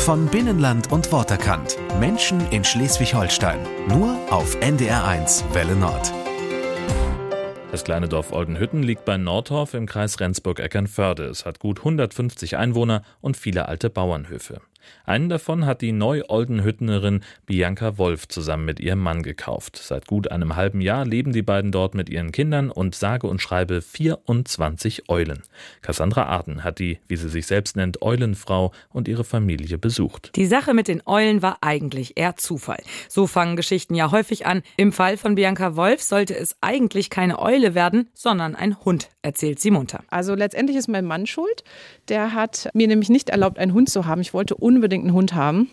Von Binnenland und Worterkant. Menschen in Schleswig-Holstein. Nur auf NDR1 Welle Nord. Das kleine Dorf Oldenhütten liegt bei Nordhorf im Kreis Rendsburg-Eckernförde. Es hat gut 150 Einwohner und viele alte Bauernhöfe. Einen davon hat die Neu-Oldenhüttenerin Bianca Wolf zusammen mit ihrem Mann gekauft. Seit gut einem halben Jahr leben die beiden dort mit ihren Kindern und sage und schreibe 24 Eulen. Cassandra Arden hat die, wie sie sich selbst nennt, Eulenfrau und ihre Familie besucht. Die Sache mit den Eulen war eigentlich eher Zufall. So fangen Geschichten ja häufig an. Im Fall von Bianca Wolf sollte es eigentlich keine Eule werden, sondern ein Hund, erzählt sie munter. Also letztendlich ist mein Mann schuld. Der hat mir nämlich nicht erlaubt, einen Hund zu haben. Ich wollte unbedingt einen Hund haben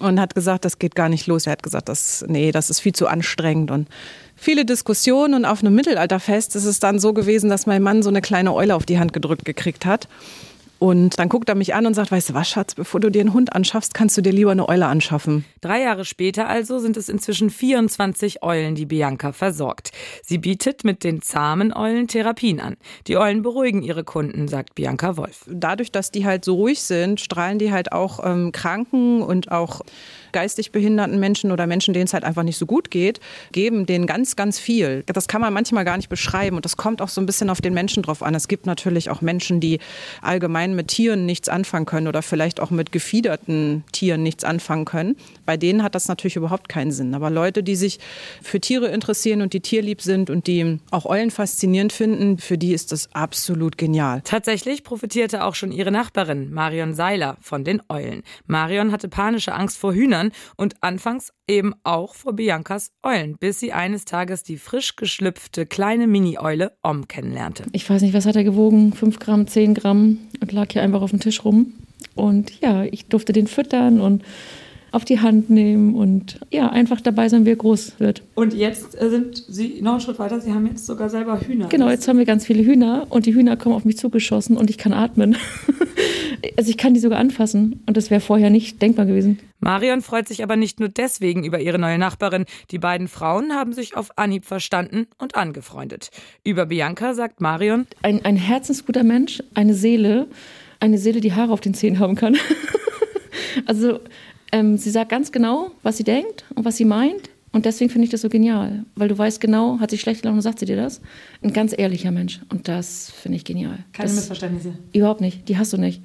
und hat gesagt, das geht gar nicht los. Er hat gesagt, das, nee, das ist viel zu anstrengend und viele Diskussionen. Und auf einem Mittelalterfest ist es dann so gewesen, dass mein Mann so eine kleine Eule auf die Hand gedrückt gekriegt hat. Und dann guckt er mich an und sagt, weißt du was, Schatz, bevor du dir einen Hund anschaffst, kannst du dir lieber eine Eule anschaffen. Drei Jahre später also sind es inzwischen 24 Eulen, die Bianca versorgt. Sie bietet mit den zahmen Eulen Therapien an. Die Eulen beruhigen ihre Kunden, sagt Bianca Wolf. Dadurch, dass die halt so ruhig sind, strahlen die halt auch ähm, Kranken und auch geistig behinderten Menschen oder Menschen, denen es halt einfach nicht so gut geht, geben denen ganz, ganz viel. Das kann man manchmal gar nicht beschreiben und das kommt auch so ein bisschen auf den Menschen drauf an. Es gibt natürlich auch Menschen, die allgemein mit Tieren nichts anfangen können oder vielleicht auch mit gefiederten Tieren nichts anfangen können. Bei denen hat das natürlich überhaupt keinen Sinn. Aber Leute, die sich für Tiere interessieren und die tierlieb sind und die auch Eulen faszinierend finden, für die ist das absolut genial. Tatsächlich profitierte auch schon ihre Nachbarin Marion Seiler von den Eulen. Marion hatte panische Angst vor Hühnern Hühnern und anfangs eben auch vor Biancas Eulen, bis sie eines Tages die frisch geschlüpfte kleine Mini-Eule Om kennenlernte. Ich weiß nicht, was hat er gewogen? Fünf Gramm, zehn Gramm und lag hier einfach auf dem Tisch rum. Und ja, ich durfte den füttern und auf die Hand nehmen und ja, einfach dabei sein, wie er groß wird. Und jetzt äh, sind Sie noch einen Schritt weiter, Sie haben jetzt sogar selber Hühner. Genau, jetzt haben wir ganz viele Hühner und die Hühner kommen auf mich zugeschossen und ich kann atmen. also ich kann die sogar anfassen und das wäre vorher nicht denkbar gewesen. Marion freut sich aber nicht nur deswegen über ihre neue Nachbarin. Die beiden Frauen haben sich auf Anhieb verstanden und angefreundet. Über Bianca sagt Marion: Ein, ein herzensguter Mensch, eine Seele, eine Seele, die Haare auf den Zähnen haben kann. also ähm, sie sagt ganz genau, was sie denkt und was sie meint. Und deswegen finde ich das so genial, weil du weißt genau, hat sie schlecht gelaufen, sagt sie dir das. Ein ganz ehrlicher Mensch. Und das finde ich genial. Keine das, Missverständnisse. Überhaupt nicht. Die hast du nicht.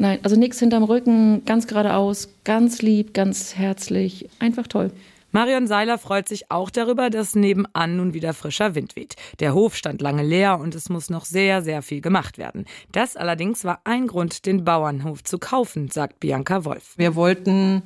Nein, also nichts hinterm Rücken, ganz geradeaus, ganz lieb, ganz herzlich. Einfach toll. Marion Seiler freut sich auch darüber, dass nebenan nun wieder frischer Wind weht. Der Hof stand lange leer und es muss noch sehr, sehr viel gemacht werden. Das allerdings war ein Grund, den Bauernhof zu kaufen, sagt Bianca Wolf. Wir wollten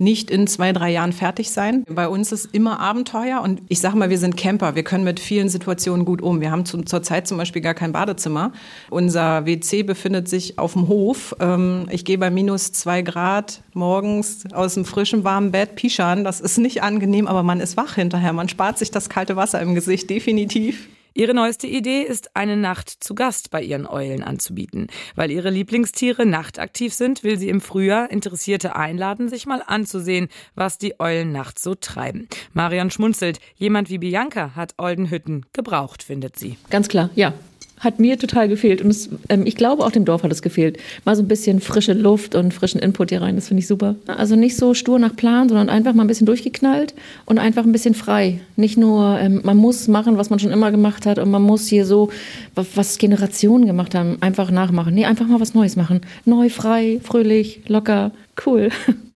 nicht in zwei, drei Jahren fertig sein. Bei uns ist immer Abenteuer und ich sage mal, wir sind Camper. Wir können mit vielen Situationen gut um. Wir haben zu, zurzeit zum Beispiel gar kein Badezimmer. Unser WC befindet sich auf dem Hof. Ähm, ich gehe bei minus zwei Grad morgens aus dem frischen, warmen Bett pischern. Das ist nicht angenehm, aber man ist wach hinterher. Man spart sich das kalte Wasser im Gesicht, definitiv. Ihre neueste Idee ist, eine Nacht zu Gast bei ihren Eulen anzubieten. Weil ihre Lieblingstiere nachtaktiv sind, will sie im Frühjahr Interessierte einladen, sich mal anzusehen, was die Eulen nachts so treiben. Marion schmunzelt. Jemand wie Bianca hat Oldenhütten gebraucht, findet sie. Ganz klar, ja hat mir total gefehlt. Und es, ähm, ich glaube, auch dem Dorf hat es gefehlt. Mal so ein bisschen frische Luft und frischen Input hier rein, das finde ich super. Also nicht so stur nach Plan, sondern einfach mal ein bisschen durchgeknallt und einfach ein bisschen frei. Nicht nur, ähm, man muss machen, was man schon immer gemacht hat und man muss hier so, was Generationen gemacht haben, einfach nachmachen. Nee, einfach mal was Neues machen. Neu, frei, fröhlich, locker, cool.